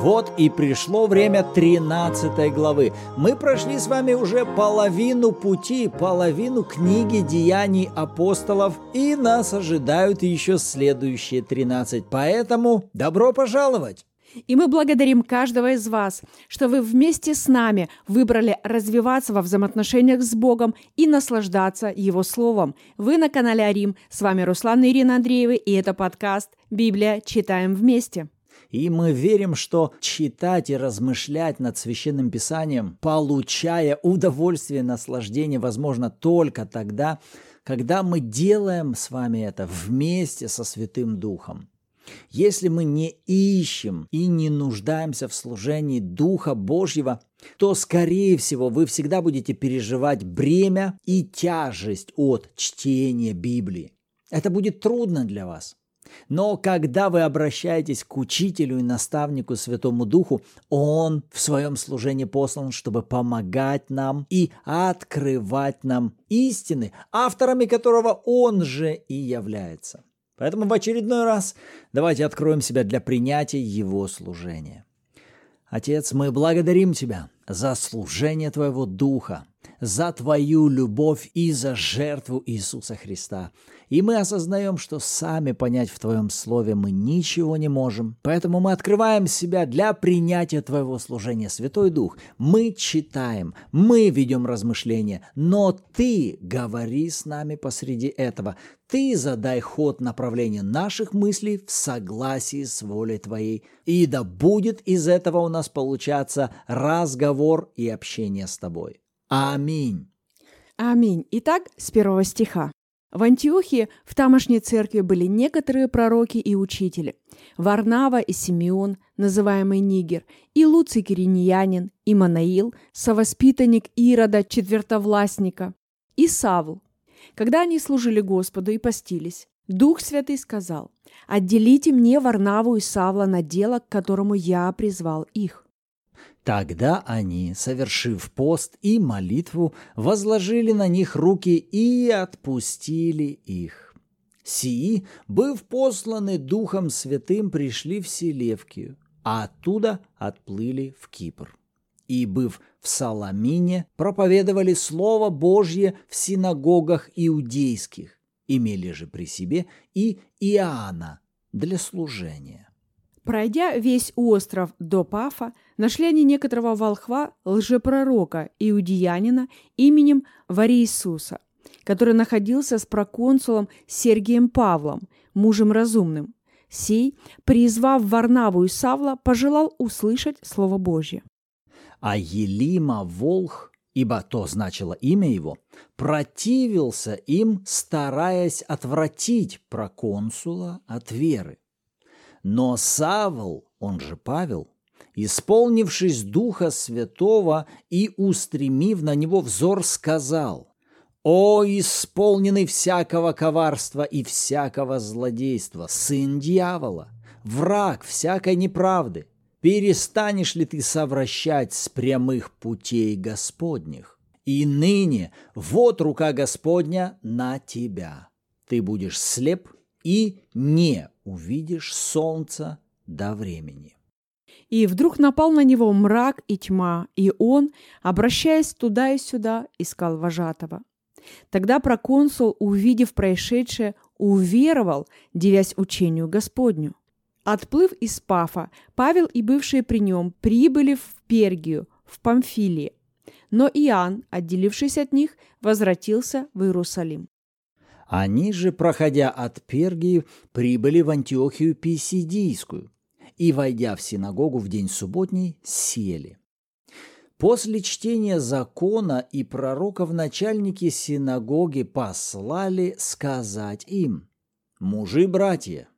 Вот и пришло время 13 главы. Мы прошли с вами уже половину пути, половину книги деяний апостолов, и нас ожидают еще следующие 13. Поэтому добро пожаловать! И мы благодарим каждого из вас, что вы вместе с нами выбрали развиваться во взаимоотношениях с Богом и наслаждаться Его Словом. Вы на канале Арим. С вами Руслан и Ирина Андреевы, и это подкаст «Библия. Читаем вместе». И мы верим, что читать и размышлять над Священным Писанием, получая удовольствие наслаждение, возможно только тогда, когда мы делаем с вами это вместе со Святым Духом. Если мы не ищем и не нуждаемся в служении Духа Божьего, то, скорее всего, вы всегда будете переживать бремя и тяжесть от чтения Библии. Это будет трудно для вас. Но когда вы обращаетесь к учителю и наставнику Святому Духу, он в своем служении послан, чтобы помогать нам и открывать нам истины, авторами которого он же и является. Поэтому в очередной раз давайте откроем себя для принятия Его служения. Отец, мы благодарим Тебя за служение Твоего Духа, за Твою любовь и за жертву Иисуса Христа – и мы осознаем, что сами понять в Твоем Слове мы ничего не можем. Поэтому мы открываем себя для принятия Твоего служения, Святой Дух. Мы читаем, мы ведем размышления, но Ты говори с нами посреди этого. Ты задай ход направления наших мыслей в согласии с волей Твоей. И да будет из этого у нас получаться разговор и общение с Тобой. Аминь. Аминь. Итак, с первого стиха. В Антиохии в тамошней церкви были некоторые пророки и учители. Варнава и Симеон, называемый Нигер, и Луций Кириньянин, и Манаил, совоспитанник Ирода, четвертовластника, и Савл. Когда они служили Господу и постились, Дух Святый сказал, «Отделите мне Варнаву и Савла на дело, к которому я призвал их». Тогда они, совершив пост и молитву, возложили на них руки и отпустили их. Сии, быв посланы Духом Святым, пришли в Селевкию, а оттуда отплыли в Кипр. И, быв в Саламине, проповедовали Слово Божье в синагогах иудейских, имели же при себе и Иоанна для служения. Пройдя весь остров до Пафа, нашли они некоторого волхва, лжепророка, иудеянина именем Вариисуса, который находился с проконсулом Сергием Павлом, мужем разумным. Сей, призвав Варнаву и Савла, пожелал услышать Слово Божье. А Елима Волх, ибо то значило имя его, противился им, стараясь отвратить проконсула от веры. Но Савл, он же Павел, исполнившись Духа Святого и устремив на него взор, сказал, «О, исполненный всякого коварства и всякого злодейства, сын дьявола, враг всякой неправды, перестанешь ли ты совращать с прямых путей Господних? И ныне вот рука Господня на тебя. Ты будешь слеп и не увидишь солнца до времени. И вдруг напал на него мрак и тьма, и он, обращаясь туда и сюда, искал вожатого. Тогда проконсул, увидев происшедшее, уверовал, девясь учению Господню. Отплыв из Пафа, Павел и бывшие при нем прибыли в Пергию, в Памфилии. Но Иоанн, отделившись от них, возвратился в Иерусалим. Они же, проходя от Пергии, прибыли в Антиохию Писидийскую и, войдя в синагогу в день субботний, сели. После чтения закона и пророков начальники синагоги послали сказать им, «Мужи-братья,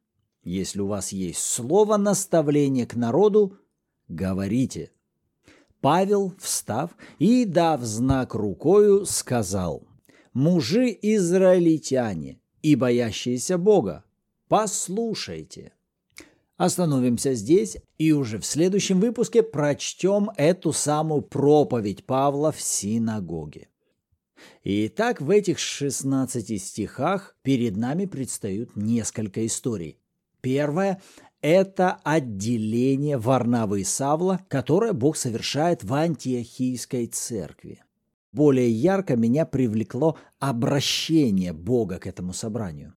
если у вас есть слово наставления к народу, говорите». Павел, встав и, дав знак рукою, сказал – мужи-израильтяне и боящиеся Бога, послушайте. Остановимся здесь и уже в следующем выпуске прочтем эту самую проповедь Павла в синагоге. Итак, в этих 16 стихах перед нами предстают несколько историй. Первая это отделение Варнавы и Савла, которое Бог совершает в антиохийской церкви. Более ярко меня привлекло обращение Бога к этому собранию.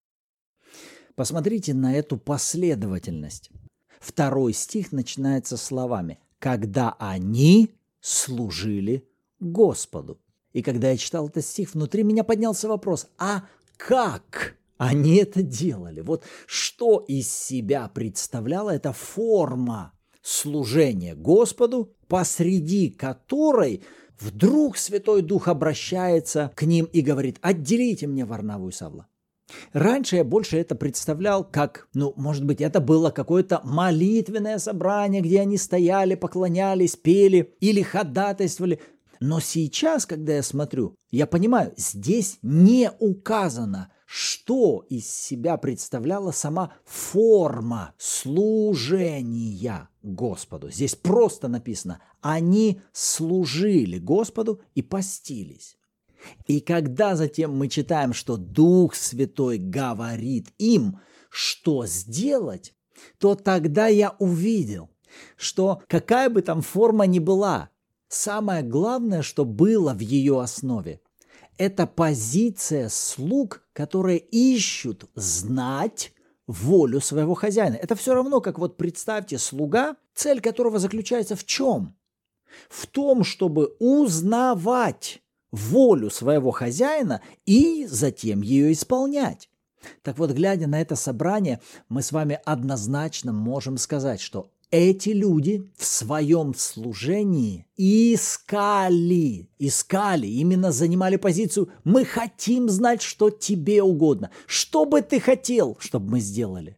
Посмотрите на эту последовательность. Второй стих начинается словами «когда они служили Господу». И когда я читал этот стих, внутри меня поднялся вопрос, а как они это делали? Вот что из себя представляла эта форма служения Господу, посреди которой вдруг Святой Дух обращается к ним и говорит, отделите мне Варнаву и Савла. Раньше я больше это представлял как, ну, может быть, это было какое-то молитвенное собрание, где они стояли, поклонялись, пели или ходатайствовали. Но сейчас, когда я смотрю, я понимаю, здесь не указано, что из себя представляла сама форма служения Господу. Здесь просто написано, они служили Господу и постились. И когда затем мы читаем, что Дух Святой говорит им, что сделать, то тогда я увидел, что какая бы там форма ни была, самое главное, что было в ее основе, это позиция слуг, которые ищут знать волю своего хозяина. Это все равно, как вот представьте слуга, цель которого заключается в чем? В том, чтобы узнавать волю своего хозяина и затем ее исполнять. Так вот, глядя на это собрание, мы с вами однозначно можем сказать, что эти люди в своем служении искали, искали, именно занимали позицию «мы хотим знать, что тебе угодно, что бы ты хотел, чтобы мы сделали».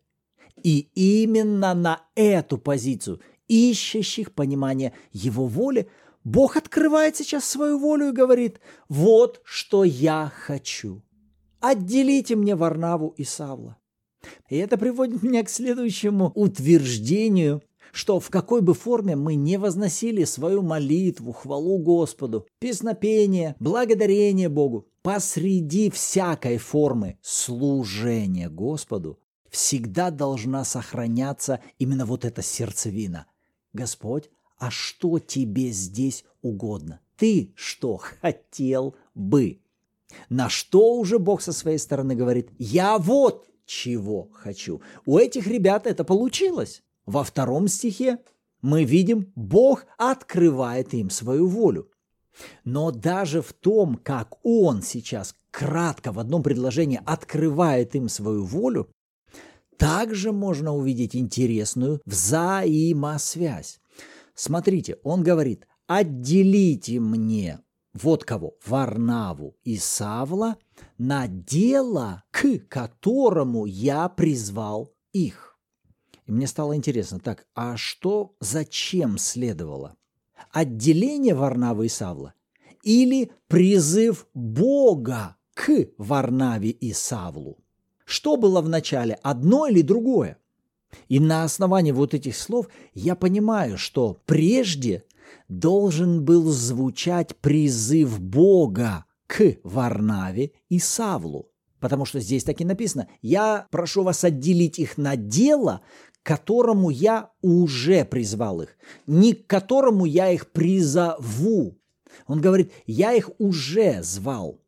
И именно на эту позицию ищущих понимания его воли – Бог открывает сейчас свою волю и говорит, вот что я хочу. Отделите мне Варнаву и Савла. И это приводит меня к следующему утверждению, что в какой бы форме мы не возносили свою молитву, хвалу Господу, песнопение, благодарение Богу, посреди всякой формы служения Господу всегда должна сохраняться именно вот эта сердцевина. Господь, а что тебе здесь угодно? Ты что хотел бы? На что уже Бог со своей стороны говорит, я вот чего хочу. У этих ребят это получилось. Во втором стихе мы видим, Бог открывает им свою волю. Но даже в том, как Он сейчас кратко в одном предложении открывает им свою волю, также можно увидеть интересную взаимосвязь. Смотрите, он говорит, отделите мне вот кого, Варнаву и Савла, на дело, к которому я призвал их. И мне стало интересно, так, а что, зачем следовало? Отделение Варнавы и Савла или призыв Бога к Варнаве и Савлу? Что было в начале, одно или другое? И на основании вот этих слов я понимаю, что прежде должен был звучать призыв Бога к Варнаве и Савлу. Потому что здесь так и написано, я прошу вас отделить их на дело, которому я уже призвал их, не к которому я их призову. Он говорит, я их уже звал,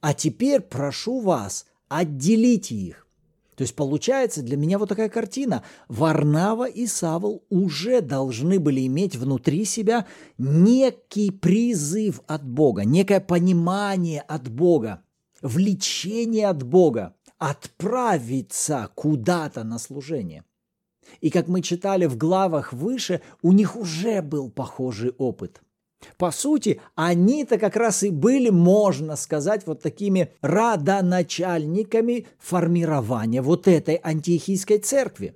а теперь прошу вас, отделите их. То есть получается для меня вот такая картина. Варнава и Савл уже должны были иметь внутри себя некий призыв от Бога, некое понимание от Бога, влечение от Бога, отправиться куда-то на служение. И как мы читали в главах выше, у них уже был похожий опыт – по сути, они-то как раз и были, можно сказать, вот такими родоначальниками формирования вот этой антиохийской церкви.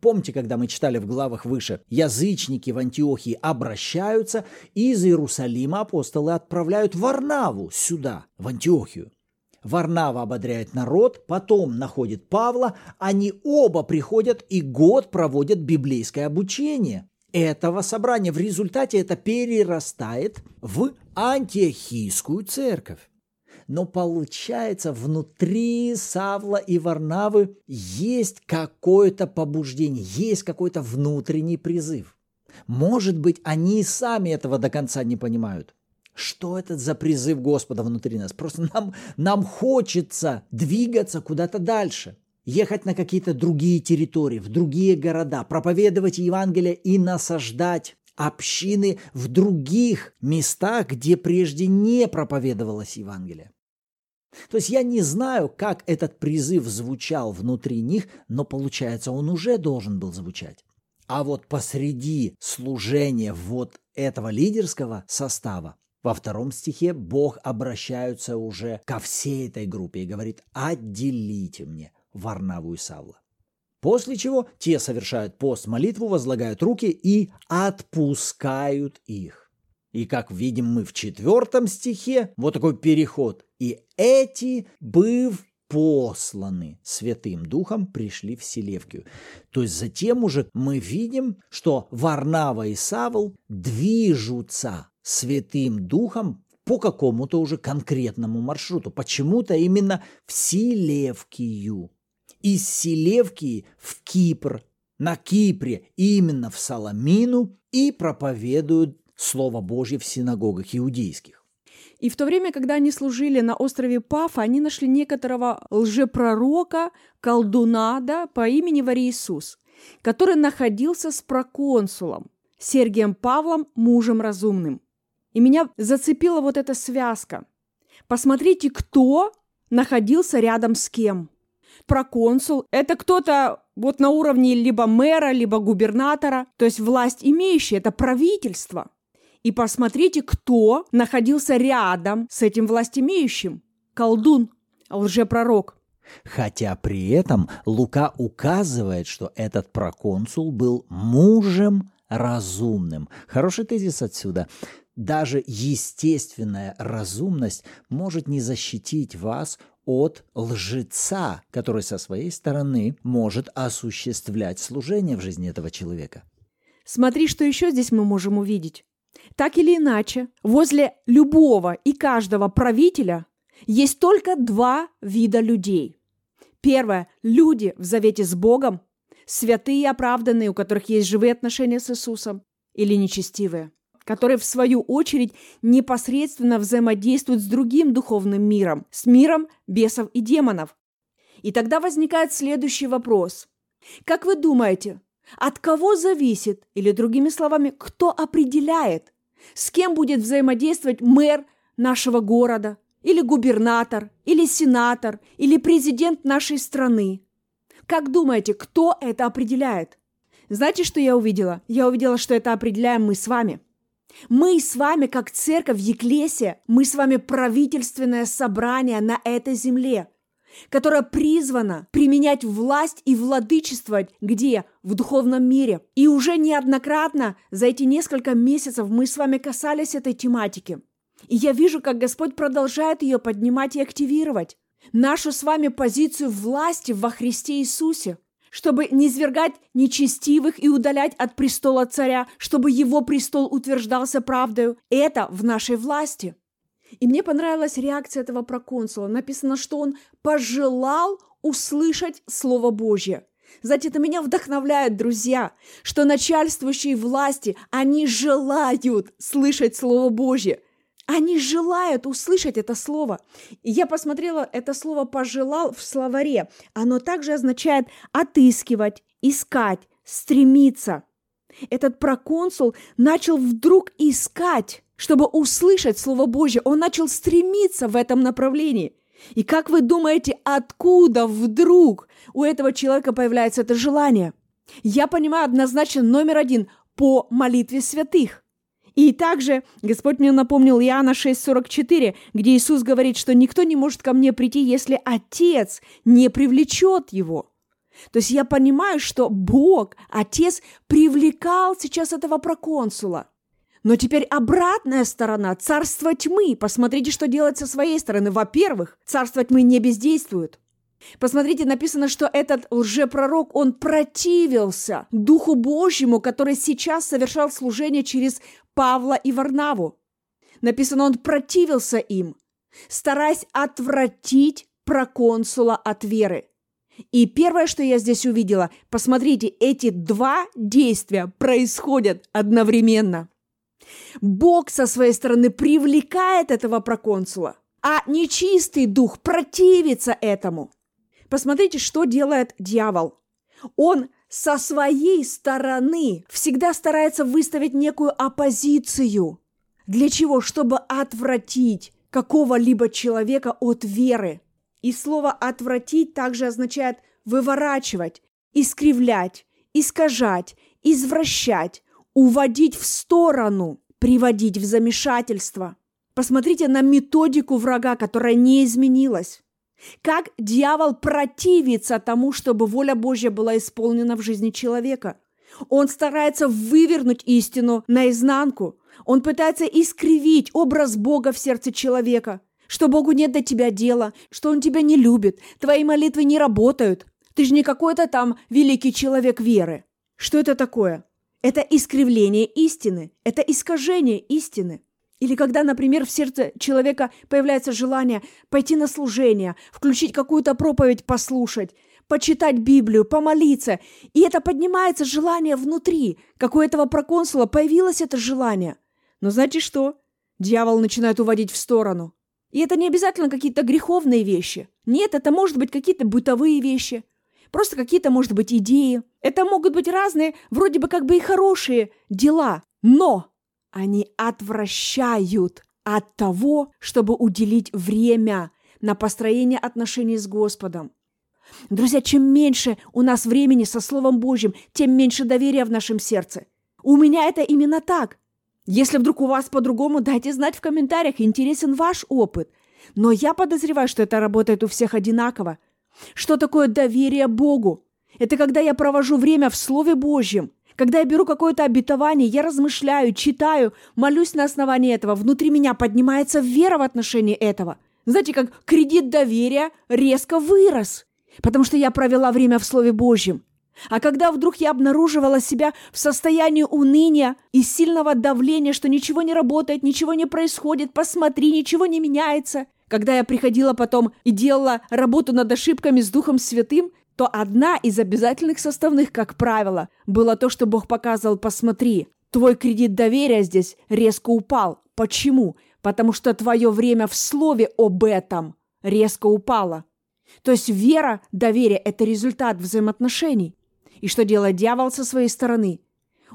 Помните, когда мы читали в главах выше, язычники в Антиохии обращаются, и из Иерусалима апостолы отправляют Варнаву сюда, в Антиохию. Варнава ободряет народ, потом находит Павла, они оба приходят и год проводят библейское обучение этого собрания. В результате это перерастает в антиохийскую церковь. Но получается, внутри Савла и Варнавы есть какое-то побуждение, есть какой-то внутренний призыв. Может быть, они сами этого до конца не понимают. Что это за призыв Господа внутри нас? Просто нам, нам хочется двигаться куда-то дальше – ехать на какие-то другие территории, в другие города, проповедовать Евангелие и насаждать общины в других местах, где прежде не проповедовалось Евангелие. То есть я не знаю, как этот призыв звучал внутри них, но получается, он уже должен был звучать. А вот посреди служения вот этого лидерского состава во втором стихе Бог обращается уже ко всей этой группе и говорит «отделите мне Варнаву и Савла. После чего те совершают пост, молитву, возлагают руки и отпускают их. И как видим мы в четвертом стихе, вот такой переход. И эти, быв посланы Святым Духом, пришли в Селевкию. То есть затем уже мы видим, что Варнава и Савл движутся Святым Духом по какому-то уже конкретному маршруту. Почему-то именно в Селевкию из Селевкии в Кипр, на Кипре, именно в Саламину, и проповедуют Слово Божье в синагогах иудейских. И в то время, когда они служили на острове Пафа, они нашли некоторого лжепророка, колдунада по имени Вари который находился с проконсулом Сергием Павлом, мужем разумным. И меня зацепила вот эта связка. Посмотрите, кто находился рядом с кем – проконсул – это кто-то вот на уровне либо мэра, либо губернатора, то есть власть имеющий, это правительство. И посмотрите, кто находился рядом с этим властимеющим. Колдун, лжепророк. Хотя при этом Лука указывает, что этот проконсул был мужем разумным. Хороший тезис отсюда. Даже естественная разумность может не защитить вас от лжеца, который со своей стороны может осуществлять служение в жизни этого человека. Смотри, что еще здесь мы можем увидеть. Так или иначе, возле любого и каждого правителя есть только два вида людей. Первое – люди в завете с Богом, святые и оправданные, у которых есть живые отношения с Иисусом, или нечестивые которые в свою очередь непосредственно взаимодействуют с другим духовным миром, с миром бесов и демонов. И тогда возникает следующий вопрос. Как вы думаете, от кого зависит, или другими словами, кто определяет, с кем будет взаимодействовать мэр нашего города, или губернатор, или сенатор, или президент нашей страны? Как думаете, кто это определяет? Знаете, что я увидела? Я увидела, что это определяем мы с вами – мы с вами, как церковь Еклесия, мы с вами правительственное собрание на этой земле, которое призвано применять власть и владычествовать где? В духовном мире. И уже неоднократно за эти несколько месяцев мы с вами касались этой тематики. И я вижу, как Господь продолжает ее поднимать и активировать. Нашу с вами позицию власти во Христе Иисусе – чтобы не свергать нечестивых и удалять от престола царя, чтобы его престол утверждался правдою. Это в нашей власти. И мне понравилась реакция этого проконсула. Написано, что он пожелал услышать Слово Божье. Знаете, это меня вдохновляет, друзья, что начальствующие власти, они желают слышать Слово Божье. Они желают услышать это слово. И я посмотрела, это слово «пожелал» в словаре. Оно также означает отыскивать, искать, стремиться. Этот проконсул начал вдруг искать, чтобы услышать Слово Божье. Он начал стремиться в этом направлении. И как вы думаете, откуда вдруг у этого человека появляется это желание? Я понимаю однозначно номер один – по молитве святых – и также Господь мне напомнил Иоанна 6,44, где Иисус говорит, что никто не может ко мне прийти, если Отец не привлечет его. То есть я понимаю, что Бог, Отец, привлекал сейчас этого проконсула. Но теперь обратная сторона, царство тьмы. Посмотрите, что делает со своей стороны. Во-первых, царство тьмы не бездействует. Посмотрите, написано, что этот лжепророк, он противился Духу Божьему, который сейчас совершал служение через Павла и Варнаву. Написано, он противился им. стараясь отвратить проконсула от веры. И первое, что я здесь увидела, посмотрите, эти два действия происходят одновременно. Бог со своей стороны привлекает этого проконсула, а нечистый дух противится этому. Посмотрите, что делает дьявол. Он со своей стороны всегда старается выставить некую оппозицию. Для чего? Чтобы отвратить какого-либо человека от веры. И слово «отвратить» также означает выворачивать, искривлять, искажать, извращать, уводить в сторону, приводить в замешательство. Посмотрите на методику врага, которая не изменилась. Как дьявол противится тому, чтобы воля Божья была исполнена в жизни человека. Он старается вывернуть истину наизнанку. Он пытается искривить образ Бога в сердце человека. Что Богу нет до тебя дела, что Он тебя не любит, твои молитвы не работают. Ты же не какой-то там великий человек веры. Что это такое? Это искривление истины, это искажение истины. Или когда, например, в сердце человека появляется желание пойти на служение, включить какую-то проповедь послушать, почитать Библию, помолиться, и это поднимается желание внутри, как у этого проконсула появилось это желание. Но знаете что? Дьявол начинает уводить в сторону. И это не обязательно какие-то греховные вещи. Нет, это может быть какие-то бытовые вещи. Просто какие-то, может быть, идеи. Это могут быть разные, вроде бы как бы и хорошие дела. Но они отвращают от того, чтобы уделить время на построение отношений с Господом. Друзья, чем меньше у нас времени со Словом Божьим, тем меньше доверия в нашем сердце. У меня это именно так. Если вдруг у вас по-другому, дайте знать в комментариях, интересен ваш опыт. Но я подозреваю, что это работает у всех одинаково. Что такое доверие Богу? Это когда я провожу время в Слове Божьем, когда я беру какое-то обетование, я размышляю, читаю, молюсь на основании этого, внутри меня поднимается вера в отношении этого. Знаете, как кредит доверия резко вырос, потому что я провела время в Слове Божьем. А когда вдруг я обнаруживала себя в состоянии уныния и сильного давления, что ничего не работает, ничего не происходит, посмотри, ничего не меняется, когда я приходила потом и делала работу над ошибками с Духом Святым, то одна из обязательных составных, как правило, было то, что Бог показывал, посмотри, твой кредит доверия здесь резко упал. Почему? Потому что твое время в слове об этом резко упало. То есть вера, доверие – это результат взаимоотношений. И что делает дьявол со своей стороны?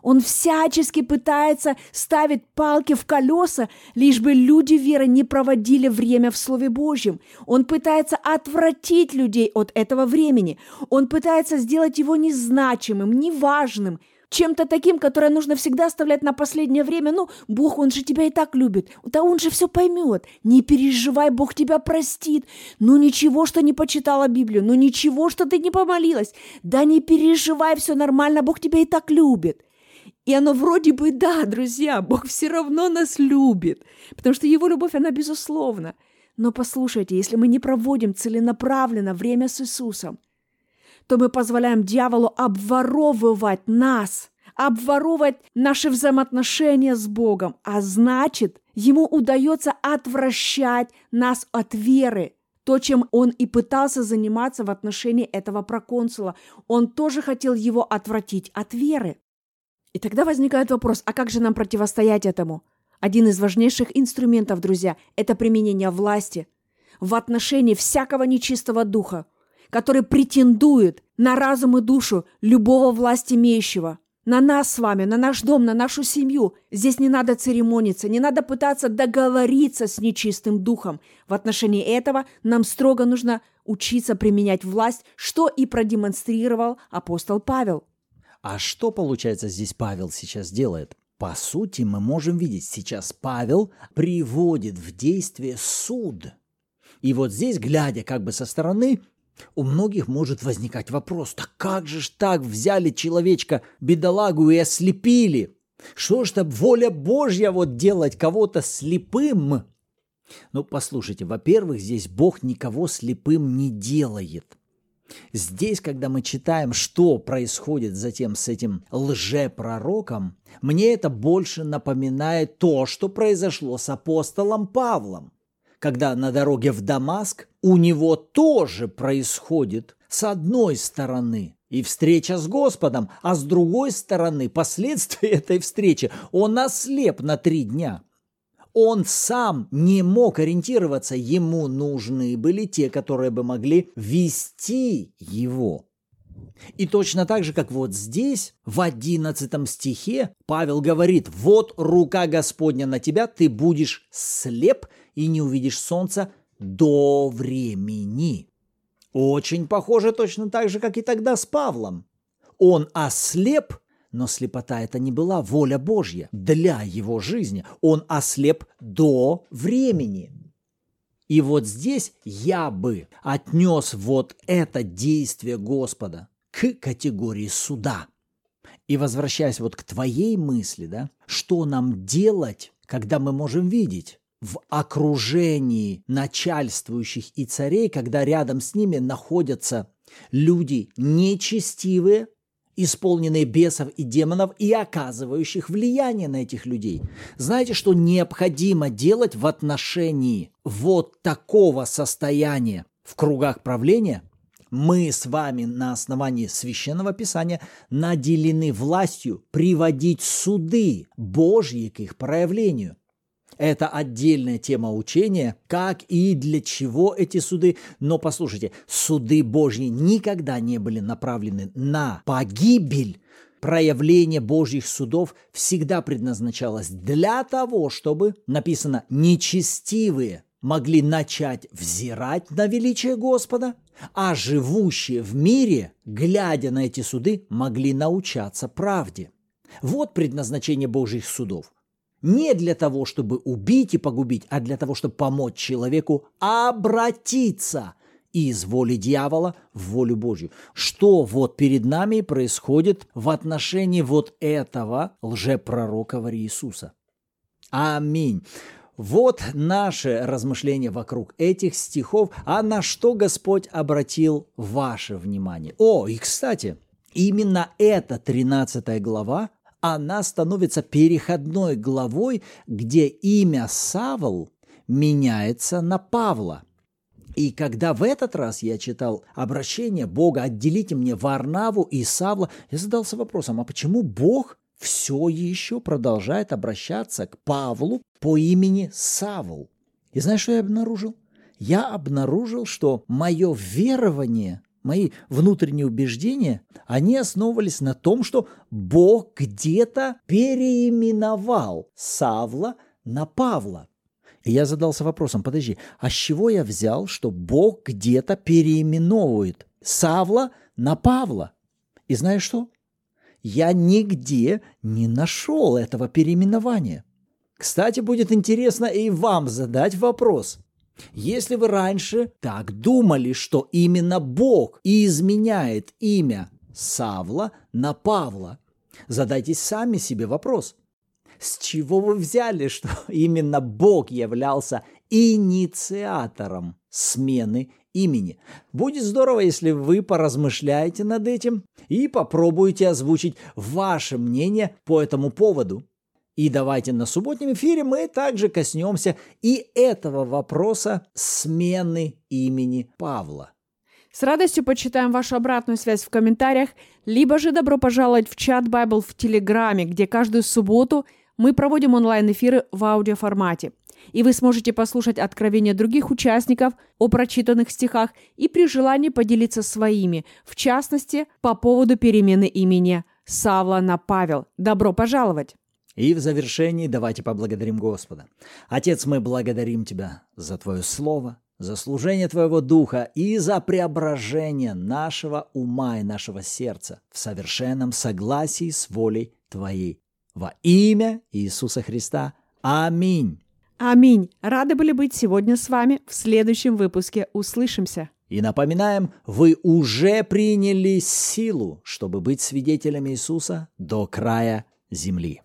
Он всячески пытается ставить палки в колеса, лишь бы люди веры не проводили время в Слове Божьем. Он пытается отвратить людей от этого времени. Он пытается сделать его незначимым, неважным, чем-то таким, которое нужно всегда оставлять на последнее время. Ну, Бог, Он же тебя и так любит. Да Он же все поймет. Не переживай, Бог тебя простит. Ну, ничего, что не почитала Библию. Ну, ничего, что ты не помолилась. Да не переживай, все нормально, Бог тебя и так любит. И оно вроде бы, да, друзья, Бог все равно нас любит, потому что Его любовь, она безусловна. Но послушайте, если мы не проводим целенаправленно время с Иисусом, то мы позволяем дьяволу обворовывать нас, обворовывать наши взаимоотношения с Богом, а значит, ему удается отвращать нас от веры. То, чем он и пытался заниматься в отношении этого проконсула, он тоже хотел его отвратить от веры. И тогда возникает вопрос, а как же нам противостоять этому? Один из важнейших инструментов, друзья, это применение власти в отношении всякого нечистого духа, который претендует на разум и душу любого власть имеющего. На нас с вами, на наш дом, на нашу семью. Здесь не надо церемониться, не надо пытаться договориться с нечистым духом. В отношении этого нам строго нужно учиться применять власть, что и продемонстрировал апостол Павел – а что, получается, здесь Павел сейчас делает? По сути, мы можем видеть, сейчас Павел приводит в действие суд. И вот здесь, глядя как бы со стороны, у многих может возникать вопрос, так как же ж так взяли человечка, бедолагу и ослепили? Что ж там воля Божья вот делать кого-то слепым? Ну, послушайте, во-первых, здесь Бог никого слепым не делает – Здесь, когда мы читаем, что происходит затем с этим лжепророком, мне это больше напоминает то, что произошло с апостолом Павлом, когда на дороге в Дамаск у него тоже происходит с одной стороны и встреча с Господом, а с другой стороны последствия этой встречи. Он ослеп на три дня. Он сам не мог ориентироваться, ему нужны были те, которые бы могли вести его. И точно так же, как вот здесь, в одиннадцатом стихе, Павел говорит, «Вот рука Господня на тебя, ты будешь слеп и не увидишь солнца до времени». Очень похоже точно так же, как и тогда с Павлом. Он ослеп, но слепота это не была воля Божья для его жизни. Он ослеп до времени. И вот здесь я бы отнес вот это действие Господа к категории суда. И возвращаясь вот к твоей мысли, да, что нам делать, когда мы можем видеть в окружении начальствующих и царей, когда рядом с ними находятся люди нечестивые, исполненные бесов и демонов и оказывающих влияние на этих людей. Знаете, что необходимо делать в отношении вот такого состояния в кругах правления? Мы с вами на основании священного писания наделены властью приводить суды Божьи к их проявлению. Это отдельная тема учения, как и для чего эти суды. Но послушайте, суды Божьи никогда не были направлены на погибель. Проявление Божьих судов всегда предназначалось для того, чтобы, написано, нечестивые могли начать взирать на величие Господа, а живущие в мире, глядя на эти суды, могли научаться правде. Вот предназначение Божьих судов не для того, чтобы убить и погубить, а для того, чтобы помочь человеку обратиться из воли дьявола в волю Божью. Что вот перед нами происходит в отношении вот этого лжепророка Иисуса. Аминь. Вот наше размышление вокруг этих стихов, а на что Господь обратил ваше внимание. О, и кстати, именно эта 13 глава она становится переходной главой, где имя Савл меняется на Павла. И когда в этот раз я читал обращение Бога «Отделите мне Варнаву и Савла», я задался вопросом, а почему Бог все еще продолжает обращаться к Павлу по имени Савл? И знаешь, что я обнаружил? Я обнаружил, что мое верование мои внутренние убеждения, они основывались на том, что Бог где-то переименовал Савла на Павла. И я задался вопросом, подожди, а с чего я взял, что Бог где-то переименовывает Савла на Павла? И знаешь что? Я нигде не нашел этого переименования. Кстати, будет интересно и вам задать вопрос. Если вы раньше так думали, что именно Бог изменяет имя Савла на Павла, задайтесь сами себе вопрос. С чего вы взяли, что именно Бог являлся инициатором смены имени? Будет здорово, если вы поразмышляете над этим и попробуете озвучить ваше мнение по этому поводу. И давайте на субботнем эфире мы также коснемся и этого вопроса смены имени Павла. С радостью почитаем вашу обратную связь в комментариях, либо же добро пожаловать в чат Bible в Телеграме, где каждую субботу мы проводим онлайн-эфиры в аудиоформате. И вы сможете послушать откровения других участников о прочитанных стихах и при желании поделиться своими, в частности, по поводу перемены имени Савла на Павел. Добро пожаловать! И в завершении давайте поблагодарим Господа. Отец, мы благодарим Тебя за Твое Слово, за служение Твоего Духа и за преображение нашего ума и нашего сердца в совершенном согласии с волей Твоей. Во имя Иисуса Христа. Аминь. Аминь. Рады были быть сегодня с вами. В следующем выпуске услышимся. И напоминаем, вы уже приняли силу, чтобы быть свидетелями Иисуса до края земли.